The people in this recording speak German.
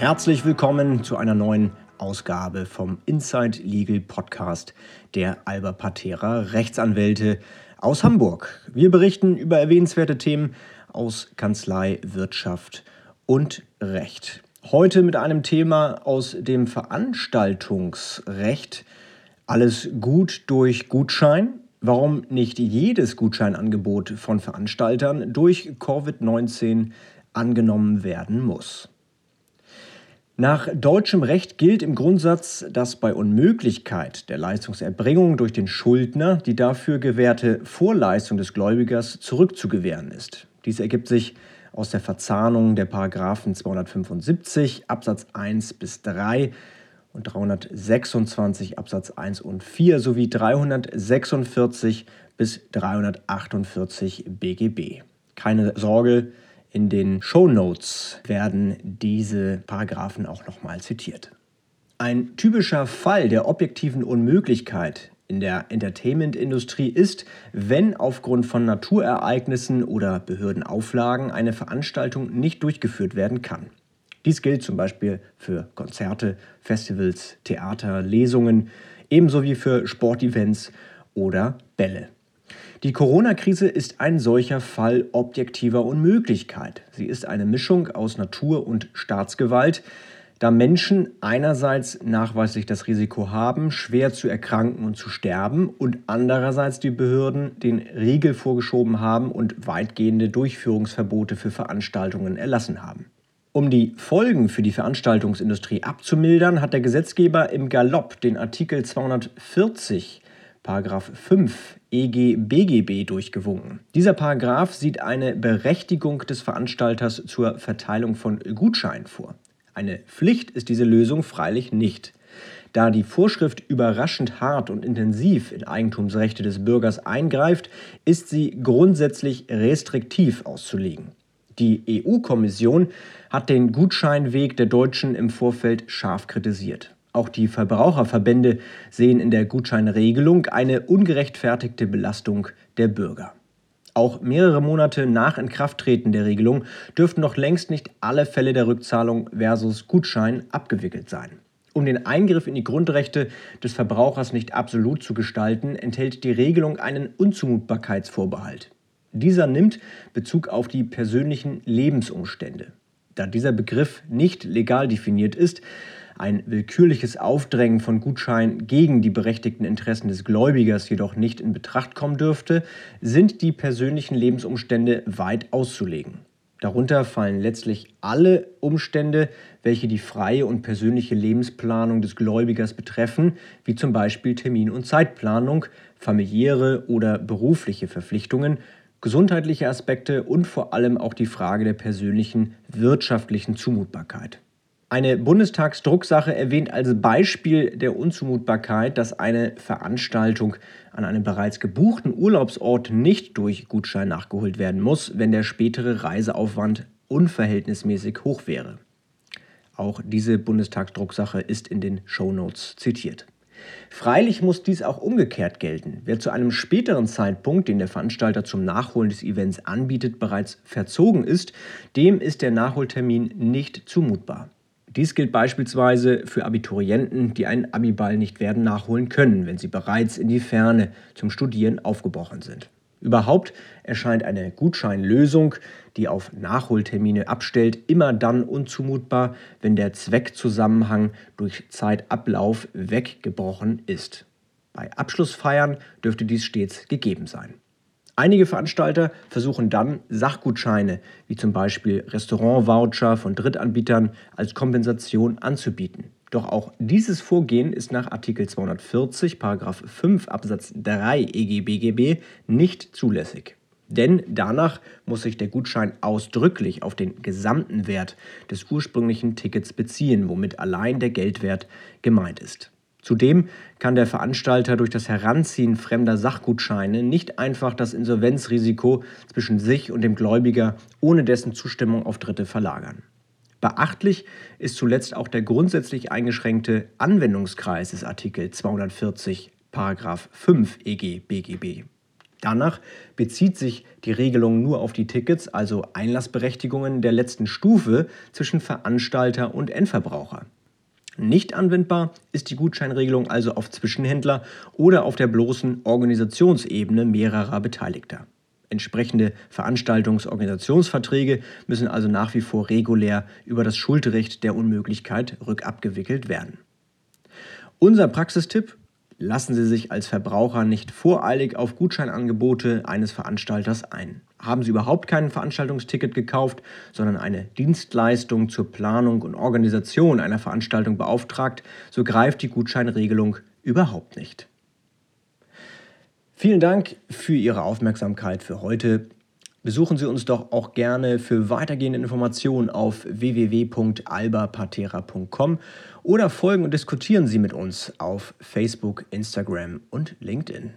Herzlich willkommen zu einer neuen Ausgabe vom Inside Legal Podcast der Alba Patera Rechtsanwälte aus Hamburg. Wir berichten über erwähnenswerte Themen aus Kanzlei, Wirtschaft und Recht. Heute mit einem Thema aus dem Veranstaltungsrecht. Alles gut durch Gutschein. Warum nicht jedes Gutscheinangebot von Veranstaltern durch Covid-19 angenommen werden muss. Nach deutschem Recht gilt im Grundsatz, dass bei Unmöglichkeit der Leistungserbringung durch den Schuldner die dafür gewährte Vorleistung des Gläubigers zurückzugewähren ist. Dies ergibt sich aus der Verzahnung der Paragraphen 275 Absatz 1 bis 3 und 326 Absatz 1 und 4 sowie 346 bis 348 BGB. Keine Sorge, in den Show Notes werden diese Paragraphen auch nochmal zitiert. Ein typischer Fall der objektiven Unmöglichkeit in der Entertainment-Industrie ist, wenn aufgrund von Naturereignissen oder Behördenauflagen eine Veranstaltung nicht durchgeführt werden kann. Dies gilt zum Beispiel für Konzerte, Festivals, Theater, Lesungen, ebenso wie für Sportevents oder Bälle. Die Corona-Krise ist ein solcher Fall objektiver Unmöglichkeit. Sie ist eine Mischung aus Natur- und Staatsgewalt, da Menschen einerseits nachweislich das Risiko haben, schwer zu erkranken und zu sterben und andererseits die Behörden den Riegel vorgeschoben haben und weitgehende Durchführungsverbote für Veranstaltungen erlassen haben. Um die Folgen für die Veranstaltungsindustrie abzumildern, hat der Gesetzgeber im Galopp den Artikel 240 Paragraph 5 EG BGB durchgewunken. Dieser Paragraph sieht eine Berechtigung des Veranstalters zur Verteilung von Gutscheinen vor. Eine Pflicht ist diese Lösung freilich nicht. Da die Vorschrift überraschend hart und intensiv in Eigentumsrechte des Bürgers eingreift, ist sie grundsätzlich restriktiv auszulegen. Die EU-Kommission hat den Gutscheinweg der Deutschen im Vorfeld scharf kritisiert. Auch die Verbraucherverbände sehen in der Gutscheinregelung eine ungerechtfertigte Belastung der Bürger. Auch mehrere Monate nach Inkrafttreten der Regelung dürften noch längst nicht alle Fälle der Rückzahlung versus Gutschein abgewickelt sein. Um den Eingriff in die Grundrechte des Verbrauchers nicht absolut zu gestalten, enthält die Regelung einen Unzumutbarkeitsvorbehalt. Dieser nimmt Bezug auf die persönlichen Lebensumstände. Da dieser Begriff nicht legal definiert ist, ein willkürliches Aufdrängen von Gutscheinen gegen die berechtigten Interessen des Gläubigers jedoch nicht in Betracht kommen dürfte, sind die persönlichen Lebensumstände weit auszulegen. Darunter fallen letztlich alle Umstände, welche die freie und persönliche Lebensplanung des Gläubigers betreffen, wie zum Beispiel Termin- und Zeitplanung, familiäre oder berufliche Verpflichtungen, gesundheitliche Aspekte und vor allem auch die Frage der persönlichen wirtschaftlichen Zumutbarkeit. Eine Bundestagsdrucksache erwähnt als Beispiel der Unzumutbarkeit, dass eine Veranstaltung an einem bereits gebuchten Urlaubsort nicht durch Gutschein nachgeholt werden muss, wenn der spätere Reiseaufwand unverhältnismäßig hoch wäre. Auch diese Bundestagsdrucksache ist in den Shownotes zitiert. Freilich muss dies auch umgekehrt gelten. Wer zu einem späteren Zeitpunkt, den der Veranstalter zum Nachholen des Events anbietet, bereits verzogen ist, dem ist der Nachholtermin nicht zumutbar. Dies gilt beispielsweise für Abiturienten, die einen Abiball nicht werden nachholen können, wenn sie bereits in die Ferne zum Studieren aufgebrochen sind. Überhaupt erscheint eine Gutscheinlösung, die auf Nachholtermine abstellt, immer dann unzumutbar, wenn der Zweckzusammenhang durch Zeitablauf weggebrochen ist. Bei Abschlussfeiern dürfte dies stets gegeben sein. Einige Veranstalter versuchen dann, Sachgutscheine wie zum Beispiel Restaurantvoucher von Drittanbietern als Kompensation anzubieten. Doch auch dieses Vorgehen ist nach Artikel 240 Paragraph 5 Absatz 3 EGBGB nicht zulässig. Denn danach muss sich der Gutschein ausdrücklich auf den gesamten Wert des ursprünglichen Tickets beziehen, womit allein der Geldwert gemeint ist. Zudem kann der Veranstalter durch das Heranziehen fremder Sachgutscheine nicht einfach das Insolvenzrisiko zwischen sich und dem Gläubiger ohne dessen Zustimmung auf Dritte verlagern. Beachtlich ist zuletzt auch der grundsätzlich eingeschränkte Anwendungskreis des Artikel 240 Paragraph 5 EG BGB. Danach bezieht sich die Regelung nur auf die Tickets, also Einlassberechtigungen der letzten Stufe zwischen Veranstalter und Endverbraucher. Nicht anwendbar ist die Gutscheinregelung also auf Zwischenhändler oder auf der bloßen Organisationsebene mehrerer Beteiligter. Entsprechende Veranstaltungsorganisationsverträge müssen also nach wie vor regulär über das Schuldrecht der Unmöglichkeit rückabgewickelt werden. Unser Praxistipp Lassen Sie sich als Verbraucher nicht voreilig auf Gutscheinangebote eines Veranstalters ein. Haben Sie überhaupt kein Veranstaltungsticket gekauft, sondern eine Dienstleistung zur Planung und Organisation einer Veranstaltung beauftragt, so greift die Gutscheinregelung überhaupt nicht. Vielen Dank für Ihre Aufmerksamkeit für heute. Besuchen Sie uns doch auch gerne für weitergehende Informationen auf www.albapatera.com oder folgen und diskutieren Sie mit uns auf Facebook, Instagram und LinkedIn.